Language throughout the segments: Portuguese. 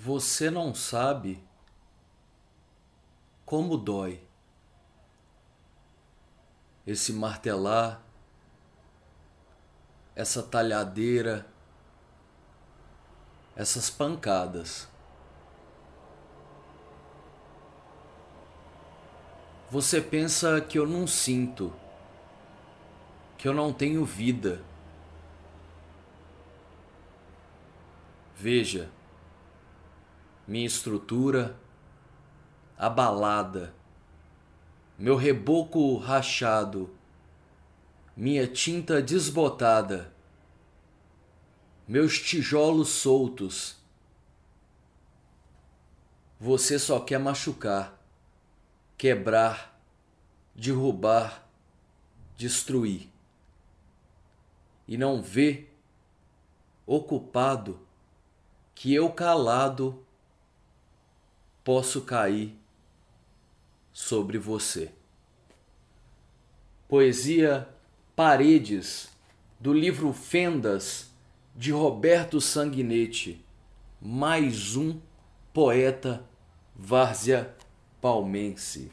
Você não sabe como dói esse martelar, essa talhadeira, essas pancadas. Você pensa que eu não sinto, que eu não tenho vida. Veja, minha estrutura abalada, meu reboco rachado, minha tinta desbotada, meus tijolos soltos. Você só quer machucar, quebrar, derrubar, destruir. E não vê, ocupado, que eu calado posso cair sobre você. Poesia Paredes, do livro Fendas, de Roberto Sanguinetti. Mais um poeta várzea palmense.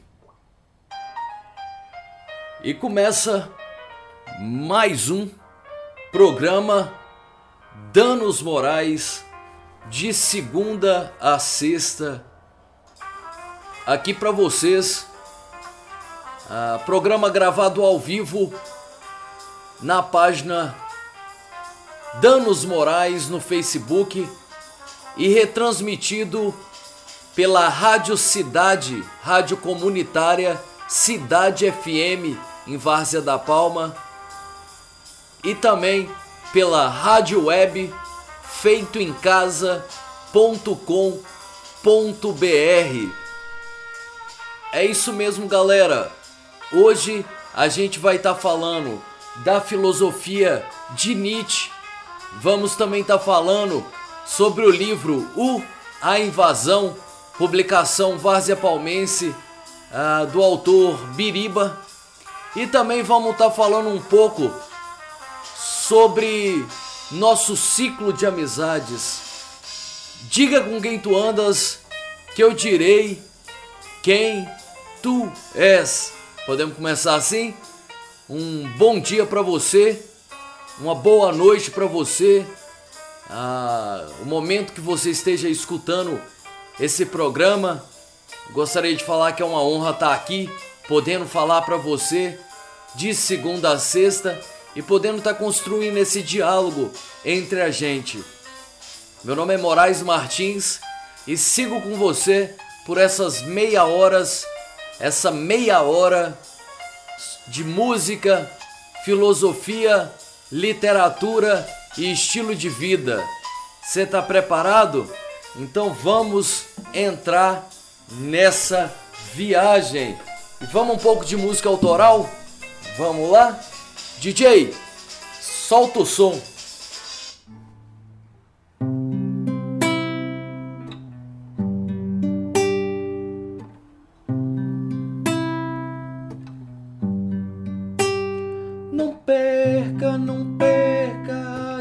E começa mais um programa Danos Morais de segunda a sexta aqui para vocês. Uh, programa gravado ao vivo na página Danos Morais no Facebook e retransmitido pela Rádio Cidade, rádio comunitária Cidade FM em Várzea da Palma e também pela rádio web feitoemcasa.com.br. É isso mesmo, galera. Hoje a gente vai estar tá falando da filosofia de Nietzsche. Vamos também estar tá falando sobre o livro O A Invasão, publicação Várzea Palmense, uh, do autor Biriba. E também vamos estar tá falando um pouco sobre nosso ciclo de amizades. Diga com quem tu andas, que eu direi quem tu és. Podemos começar assim? Um bom dia para você, uma boa noite para você. Ah, o momento que você esteja escutando esse programa, gostaria de falar que é uma honra estar aqui, podendo falar para você de segunda a sexta e podendo estar construindo esse diálogo entre a gente. Meu nome é Moraes Martins e sigo com você por essas meia horas, essa meia hora de música, filosofia, literatura e estilo de vida. Você está preparado? Então vamos entrar nessa viagem. E vamos um pouco de música autoral? Vamos lá? DJ, solta o som.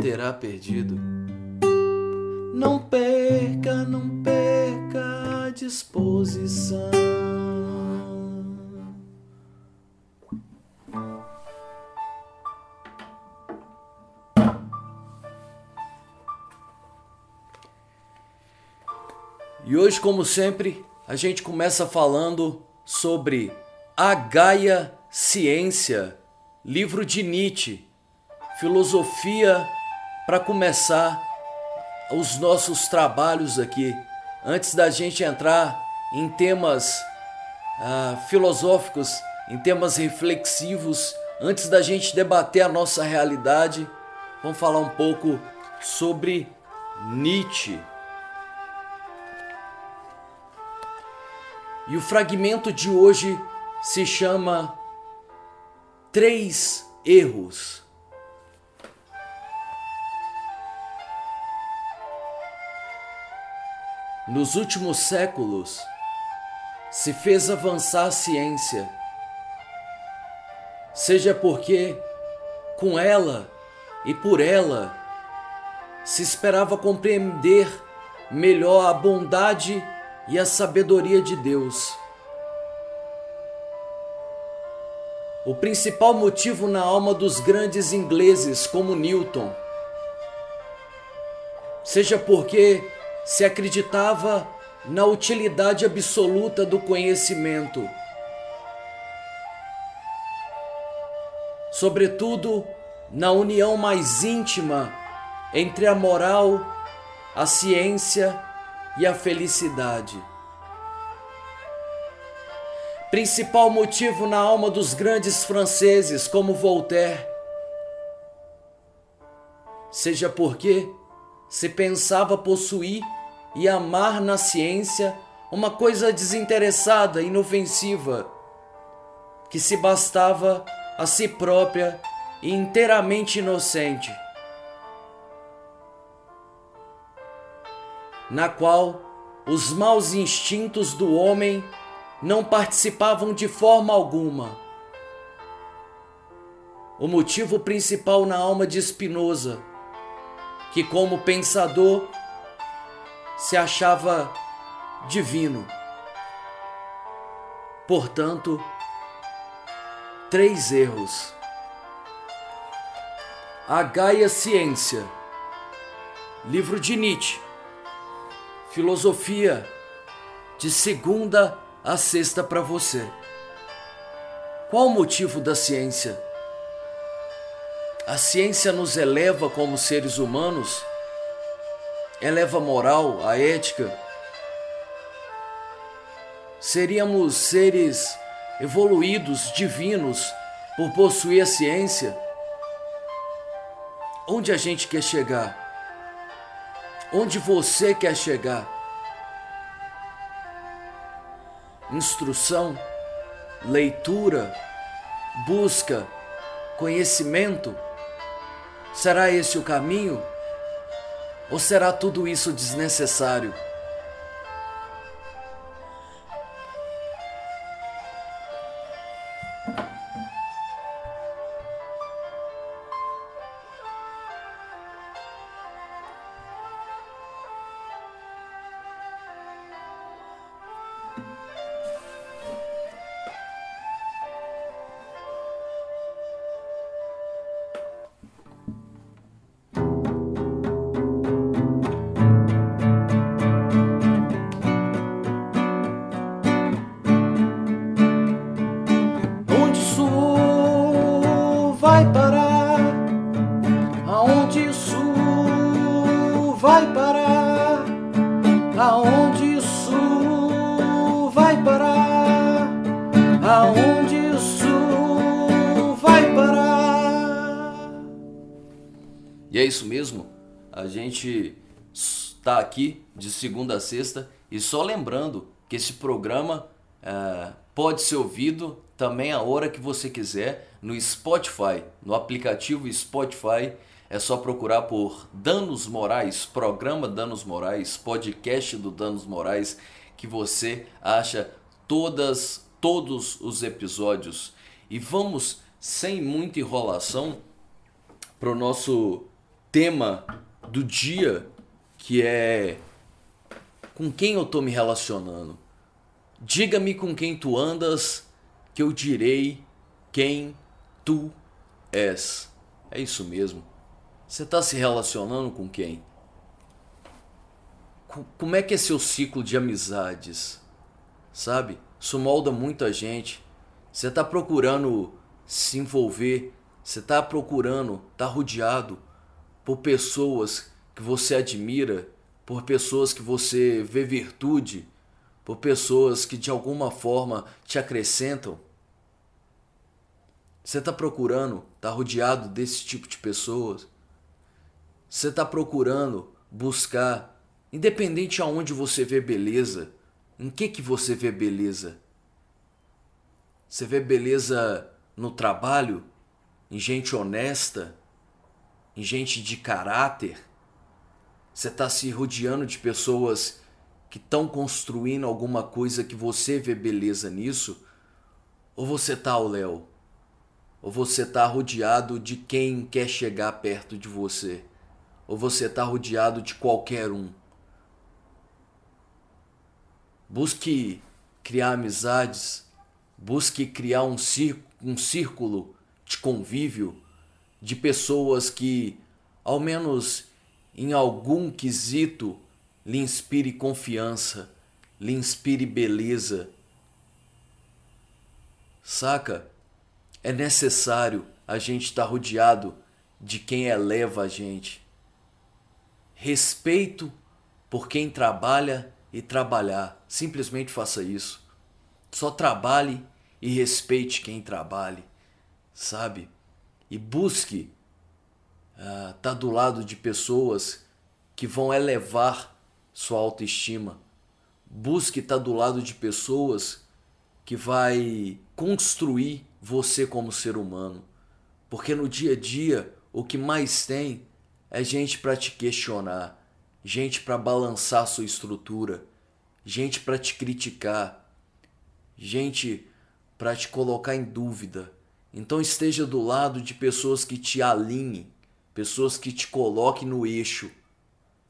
Terá perdido? Não perca, não perca a disposição. E hoje, como sempre, a gente começa falando sobre A Gaia Ciência, livro de Nietzsche, filosofia para começar os nossos trabalhos aqui, antes da gente entrar em temas ah, filosóficos, em temas reflexivos, antes da gente debater a nossa realidade, vamos falar um pouco sobre Nietzsche. E o fragmento de hoje se chama Três Erros. Nos últimos séculos, se fez avançar a ciência, seja porque com ela e por ela se esperava compreender melhor a bondade e a sabedoria de Deus. O principal motivo na alma dos grandes ingleses como Newton, seja porque se acreditava na utilidade absoluta do conhecimento, sobretudo na união mais íntima entre a moral, a ciência e a felicidade. Principal motivo na alma dos grandes franceses como Voltaire, seja porque se pensava possuir e amar na ciência uma coisa desinteressada, inofensiva, que se bastava a si própria e inteiramente inocente, na qual os maus instintos do homem não participavam de forma alguma. O motivo principal na alma de Spinoza, que como pensador se achava divino. Portanto, três erros. A Gaia Ciência, livro de Nietzsche, filosofia de segunda a sexta para você. Qual o motivo da ciência? A ciência nos eleva como seres humanos eleva a moral, a ética, seríamos seres evoluídos, divinos, por possuir a ciência. Onde a gente quer chegar? Onde você quer chegar? Instrução, leitura, busca, conhecimento? Será esse o caminho? Ou será tudo isso desnecessário? É isso mesmo. A gente está aqui de segunda a sexta e só lembrando que esse programa é, pode ser ouvido também a hora que você quiser no Spotify, no aplicativo Spotify. É só procurar por Danos Morais, programa Danos Morais, podcast do Danos Morais, que você acha todas todos os episódios. E vamos sem muita enrolação para o nosso tema do dia, que é com quem eu tô me relacionando. Diga-me com quem tu andas, que eu direi quem tu és. É isso mesmo. Você está se relacionando com quem? Como é que é seu ciclo de amizades? Sabe? Isso molda muita gente. Você está procurando se envolver, você está procurando, está rodeado por pessoas que você admira, por pessoas que você vê virtude, por pessoas que de alguma forma te acrescentam? Você está procurando, está rodeado desse tipo de pessoas? Você está procurando buscar, independente aonde você vê beleza, Em que que você vê beleza? Você vê beleza no trabalho, em gente honesta, em gente de caráter? Você está se rodeando de pessoas que estão construindo alguma coisa que você vê beleza nisso? Ou você tá ao léu? Ou você tá rodeado de quem quer chegar perto de você? Ou você tá rodeado de qualquer um? Busque criar amizades, busque criar um, um círculo de convívio de pessoas que, ao menos em algum quesito, lhe inspire confiança, lhe inspire beleza. Saca? É necessário a gente estar tá rodeado de quem eleva a gente. Respeito por quem trabalha e trabalhar. Simplesmente faça isso. Só trabalhe e respeite quem trabalhe, sabe? E busque estar uh, tá do lado de pessoas que vão elevar sua autoestima. Busque estar tá do lado de pessoas que vai construir você como ser humano. Porque no dia a dia o que mais tem é gente para te questionar, gente para balançar sua estrutura, gente para te criticar, gente para te colocar em dúvida. Então esteja do lado de pessoas que te alinhem, pessoas que te coloquem no eixo.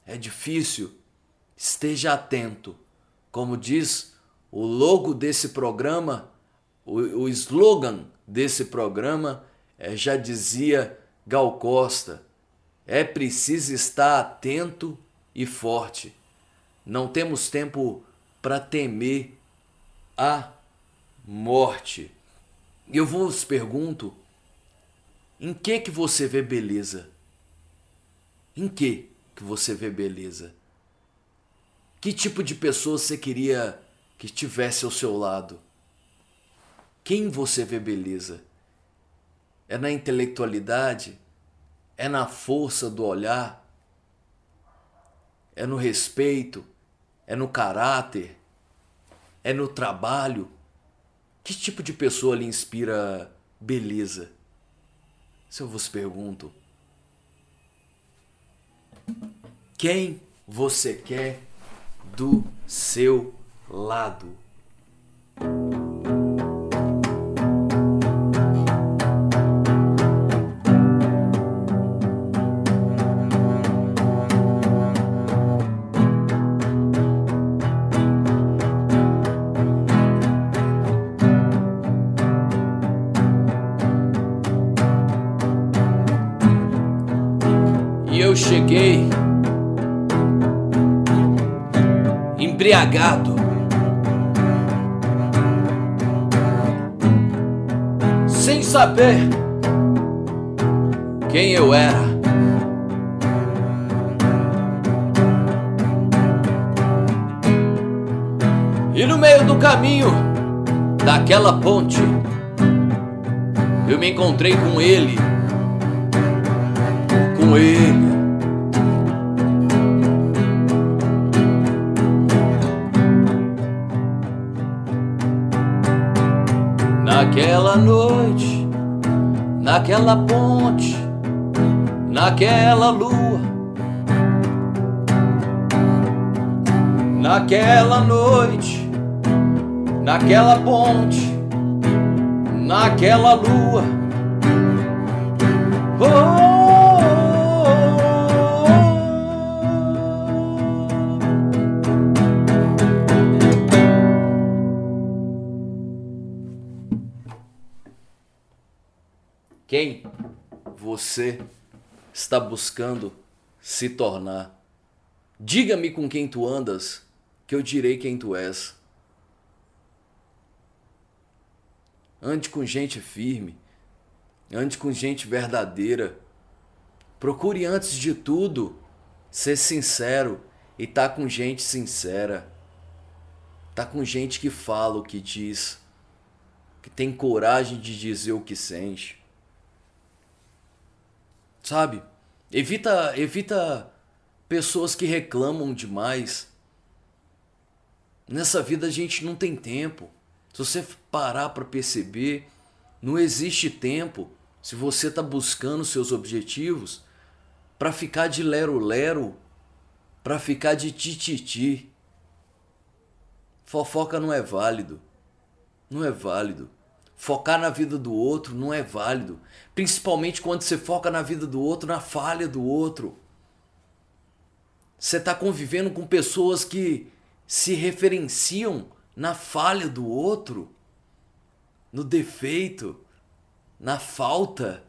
É difícil? Esteja atento. Como diz o logo desse programa, o, o slogan desse programa é, já dizia Gal Costa: é preciso estar atento e forte. Não temos tempo para temer a morte. Eu vos pergunto: em que que você vê beleza? Em que que você vê beleza? Que tipo de pessoa você queria que estivesse ao seu lado? Quem você vê beleza? É na intelectualidade? É na força do olhar? É no respeito? É no caráter? É no trabalho? Que tipo de pessoa lhe inspira beleza? Se eu vos pergunto, quem você quer do seu lado? Embriagado. Sem saber quem eu era. E no meio do caminho daquela ponte, eu me encontrei com ele. Com ele. Naquela noite, naquela ponte, naquela lua, naquela noite, naquela ponte, naquela lua. Oh, Quem você está buscando se tornar? Diga-me com quem tu andas, que eu direi quem tu és. Ande com gente firme, ande com gente verdadeira. Procure antes de tudo ser sincero e tá com gente sincera. Tá com gente que fala o que diz, que tem coragem de dizer o que sente sabe? Evita, evita pessoas que reclamam demais. Nessa vida a gente não tem tempo. Se você parar para perceber, não existe tempo se você está buscando seus objetivos para ficar de lero-lero, para ficar de tititi. Fofoca não é válido. Não é válido. Focar na vida do outro não é válido. Principalmente quando você foca na vida do outro, na falha do outro. Você está convivendo com pessoas que se referenciam na falha do outro, no defeito, na falta.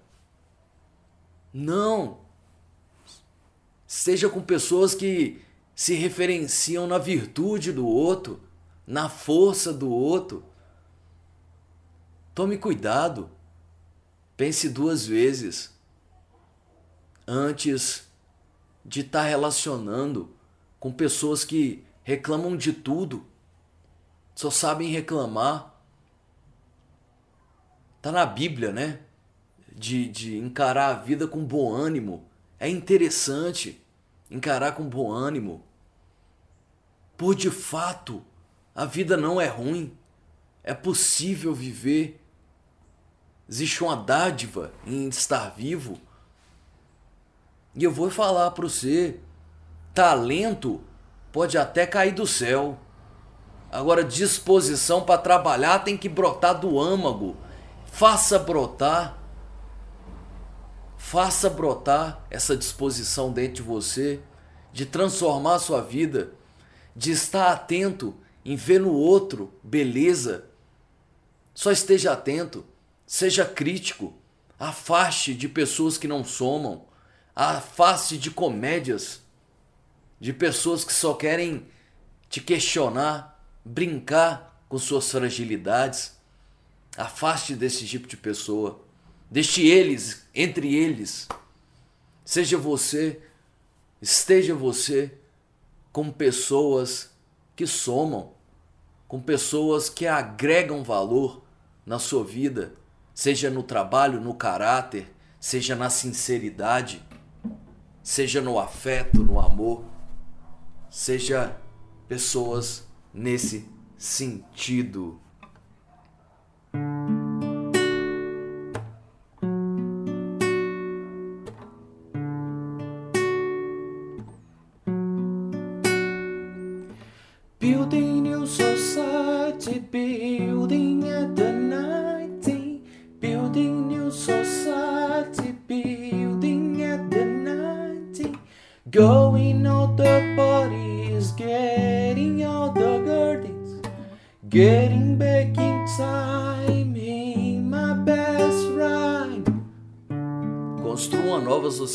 Não. Seja com pessoas que se referenciam na virtude do outro, na força do outro. Tome cuidado. Pense duas vezes antes de estar tá relacionando com pessoas que reclamam de tudo, só sabem reclamar. Tá na Bíblia, né? De, de encarar a vida com bom ânimo. É interessante encarar com bom ânimo. Por de fato, a vida não é ruim. É possível viver. Existe uma dádiva em estar vivo. E eu vou falar para você: talento pode até cair do céu. Agora, disposição para trabalhar tem que brotar do âmago. Faça brotar. Faça brotar essa disposição dentro de você de transformar a sua vida, de estar atento em ver no outro beleza. Só esteja atento, seja crítico, afaste de pessoas que não somam, afaste de comédias de pessoas que só querem te questionar, brincar com suas fragilidades. Afaste desse tipo de pessoa. Deixe eles, entre eles. Seja você, esteja você com pessoas que somam, com pessoas que agregam valor na sua vida, seja no trabalho, no caráter, seja na sinceridade, seja no afeto, no amor seja pessoas nesse sentido.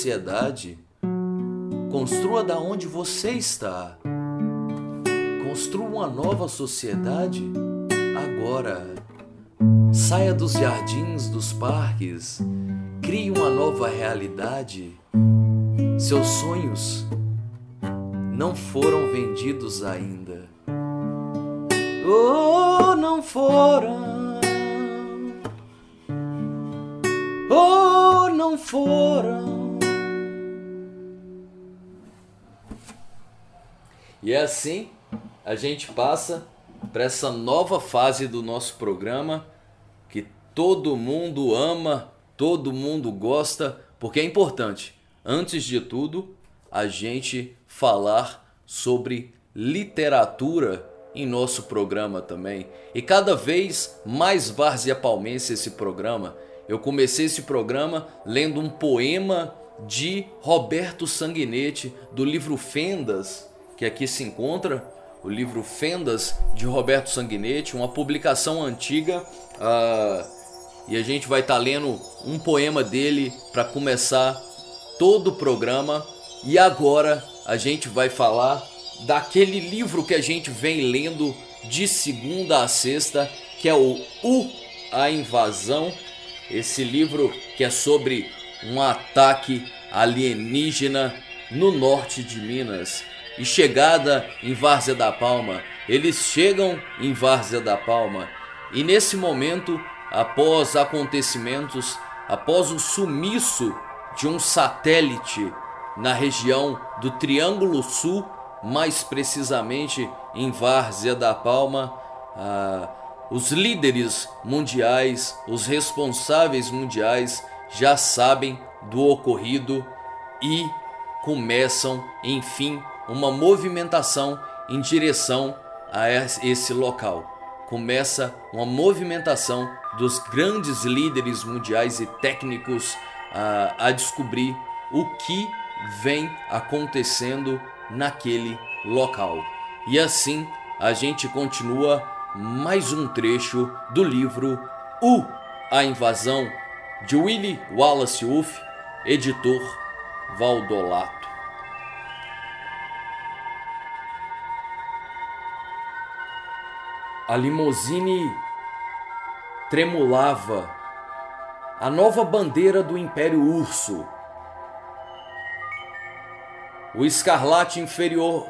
Sociedade. Construa da onde você está. Construa uma nova sociedade agora. Saia dos jardins, dos parques. Crie uma nova realidade. Seus sonhos não foram vendidos ainda. Oh, não foram. Oh, não foram. E é assim a gente passa para essa nova fase do nosso programa que todo mundo ama, todo mundo gosta, porque é importante, antes de tudo, a gente falar sobre literatura em nosso programa também. E cada vez mais Várzea Palmense esse programa. Eu comecei esse programa lendo um poema de Roberto Sanguinetti do livro Fendas, que aqui se encontra, o livro Fendas de Roberto Sanguinetti, uma publicação antiga. Uh, e a gente vai estar tá lendo um poema dele para começar todo o programa. E agora a gente vai falar daquele livro que a gente vem lendo de segunda a sexta, que é o U, a Invasão. Esse livro que é sobre um ataque alienígena no norte de Minas e chegada em Várzea da Palma. Eles chegam em Várzea da Palma e nesse momento, após acontecimentos, após o sumiço de um satélite na região do Triângulo Sul mais precisamente em Várzea da Palma, ah, os líderes mundiais, os responsáveis mundiais já sabem do ocorrido e começam, enfim, uma movimentação em direção a esse local. Começa uma movimentação dos grandes líderes mundiais e técnicos a, a descobrir o que vem acontecendo naquele local. E assim a gente continua mais um trecho do livro O A Invasão de Willie Wallace Wolff, editor Valdolato. A limousine tremulava a nova bandeira do Império Urso. O escarlate inferior,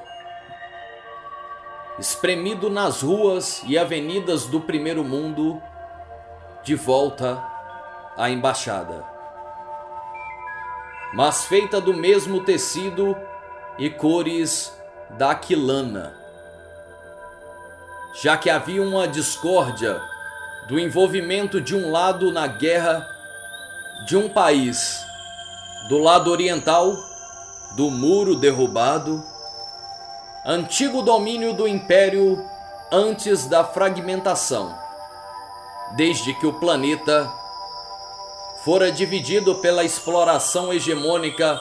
espremido nas ruas e avenidas do primeiro mundo, de volta à embaixada. Mas feita do mesmo tecido e cores da aquilana. Já que havia uma discórdia do envolvimento de um lado na guerra de um país do lado oriental do muro derrubado, antigo domínio do império antes da fragmentação, desde que o planeta fora dividido pela exploração hegemônica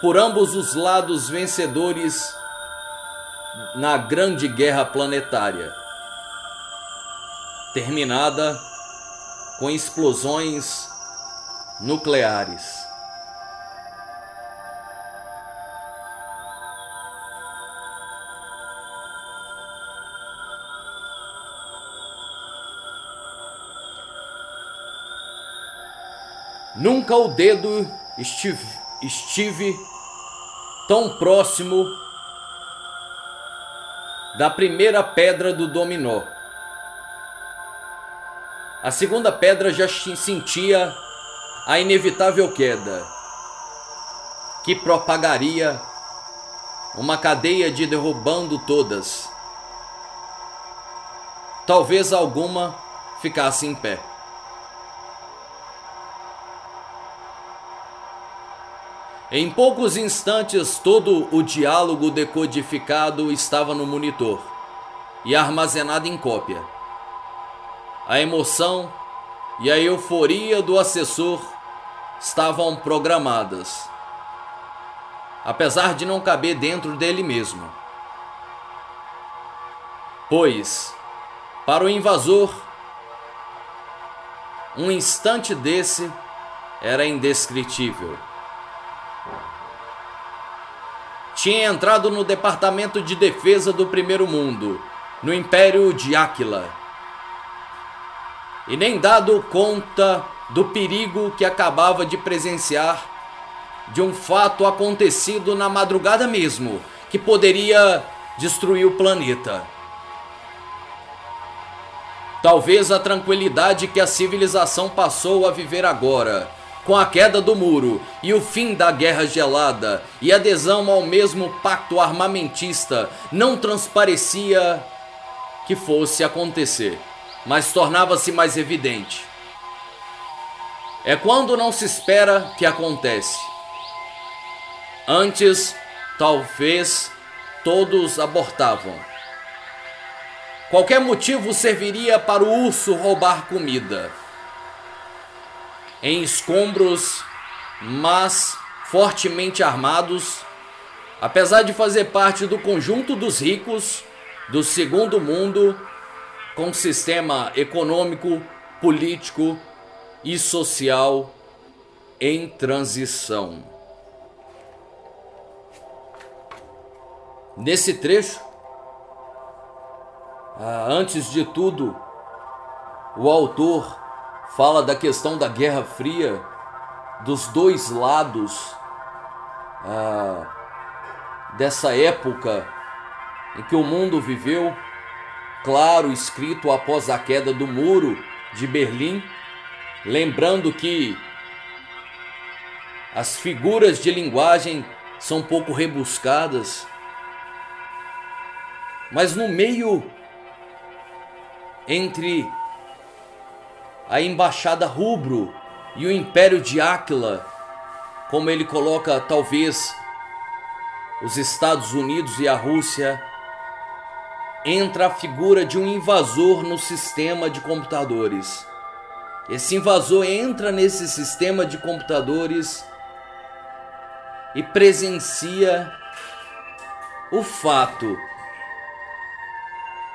por ambos os lados vencedores na Grande Guerra Planetária, terminada com explosões nucleares. Nunca o dedo estive, estive tão próximo da primeira pedra do dominó. A segunda pedra já sentia a inevitável queda, que propagaria uma cadeia de derrubando todas. Talvez alguma ficasse em pé. Em poucos instantes, todo o diálogo decodificado estava no monitor e armazenado em cópia. A emoção e a euforia do assessor estavam programadas, apesar de não caber dentro dele mesmo. Pois, para o invasor, um instante desse era indescritível. Tinha entrado no Departamento de Defesa do Primeiro Mundo, no Império de Áquila, e nem dado conta do perigo que acabava de presenciar, de um fato acontecido na madrugada mesmo, que poderia destruir o planeta. Talvez a tranquilidade que a civilização passou a viver agora, com a queda do muro e o fim da guerra gelada e adesão ao mesmo pacto armamentista, não transparecia que fosse acontecer, mas tornava-se mais evidente é quando não se espera que acontece. Antes, talvez todos abortavam. Qualquer motivo serviria para o urso roubar comida. Em escombros, mas fortemente armados, apesar de fazer parte do conjunto dos ricos do segundo mundo, com sistema econômico, político e social em transição. Nesse trecho, ah, antes de tudo, o autor fala da questão da Guerra Fria, dos dois lados ah, dessa época em que o mundo viveu, claro, escrito após a queda do muro de Berlim Lembrando que as figuras de linguagem são um pouco rebuscadas Mas no meio entre a embaixada rubro e o império de Áquila, como ele coloca talvez os Estados Unidos e a Rússia, entra a figura de um invasor no sistema de computadores. Esse invasor entra nesse sistema de computadores e presencia o fato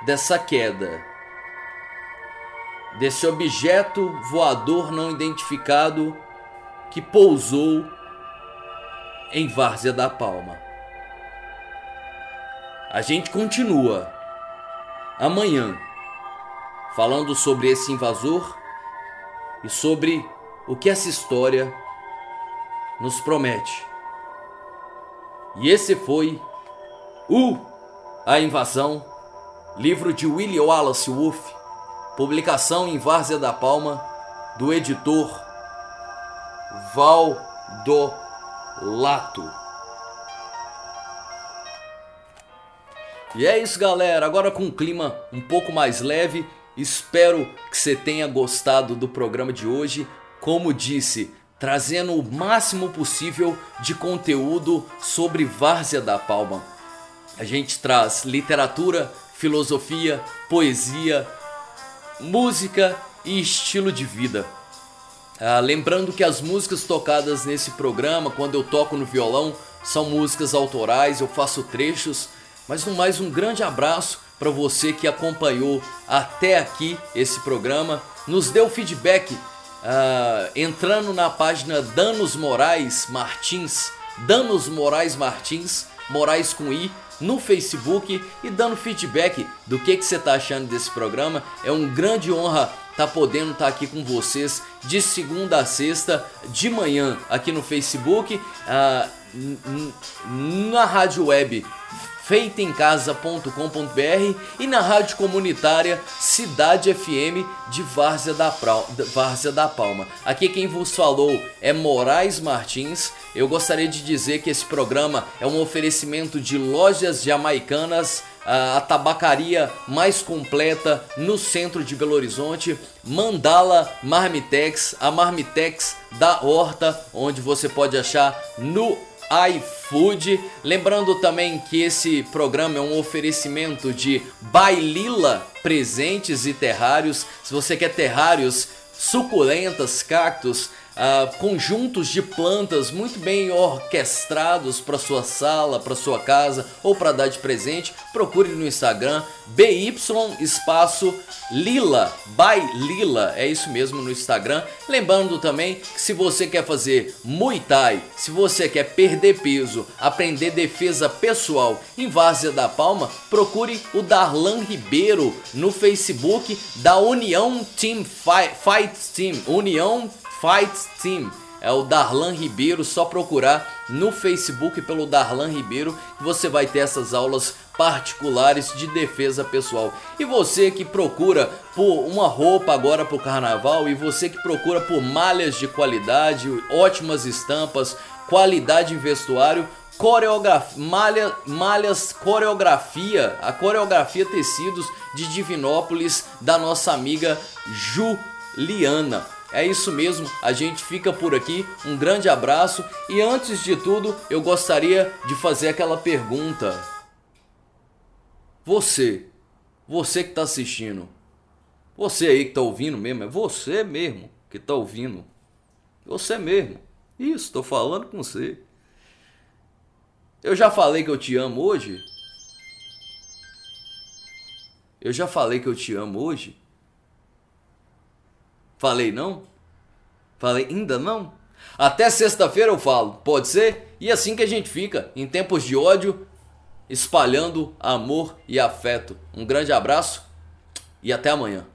dessa queda, desse objeto voador não identificado que pousou em Várzea da Palma. A gente continua amanhã falando sobre esse invasor e sobre o que essa história nos promete. E esse foi o A Invasão, livro de William Wallace Wolff, publicação em Várzea da Palma, do editor Valdolato. E é isso, galera. Agora com um clima um pouco mais leve. Espero que você tenha gostado do programa de hoje. Como disse, trazendo o máximo possível de conteúdo sobre Várzea da Palma. A gente traz literatura, filosofia, poesia, música e estilo de vida. Ah, lembrando que as músicas tocadas nesse programa, quando eu toco no violão, são músicas autorais, eu faço trechos mas no mais, um grande abraço para você que acompanhou até aqui esse programa. Nos deu feedback uh, entrando na página Danos Moraes Martins, Danos Moraes Martins, Moraes com I, no Facebook e dando feedback do que, que você está achando desse programa. É uma grande honra tá podendo estar tá aqui com vocês de segunda a sexta, de manhã, aqui no Facebook, uh, na rádio web feitaemcasa.com.br e na rádio comunitária Cidade FM de Várzea da, Várzea da Palma. Aqui quem vos falou é Moraes Martins. Eu gostaria de dizer que esse programa é um oferecimento de lojas jamaicanas a tabacaria mais completa no centro de Belo Horizonte, Mandala Marmitex, a Marmitex da Horta, onde você pode achar no iFood. Lembrando também que esse programa é um oferecimento de Bailila Presentes e Terrários. Se você quer terrários suculentas, cactos, uh, conjuntos de plantas muito bem orquestrados para sua sala, para sua casa ou para dar de presente, procure no Instagram BY espaço Lila, by Lila, é isso mesmo no Instagram. Lembrando também que se você quer fazer Muay Thai, se você quer perder peso, aprender defesa pessoal em Várzea da Palma, procure o Darlan Ribeiro no Facebook da União Team Fight, Fight Team, União Fight Team. É o Darlan Ribeiro, só procurar no Facebook pelo Darlan Ribeiro que você vai ter essas aulas particulares de defesa pessoal. E você que procura por uma roupa agora para o carnaval e você que procura por malhas de qualidade, ótimas estampas, qualidade em vestuário, coreografia, malha, malhas, coreografia, a coreografia tecidos de Divinópolis da nossa amiga Juliana. É isso mesmo, a gente fica por aqui. Um grande abraço e antes de tudo, eu gostaria de fazer aquela pergunta. Você, você que está assistindo, você aí que está ouvindo mesmo, é você mesmo que está ouvindo. Você mesmo. Isso, estou falando com você. Eu já falei que eu te amo hoje? Eu já falei que eu te amo hoje? Falei não? Falei ainda não? Até sexta-feira eu falo, pode ser? E assim que a gente fica, em tempos de ódio, espalhando amor e afeto. Um grande abraço e até amanhã.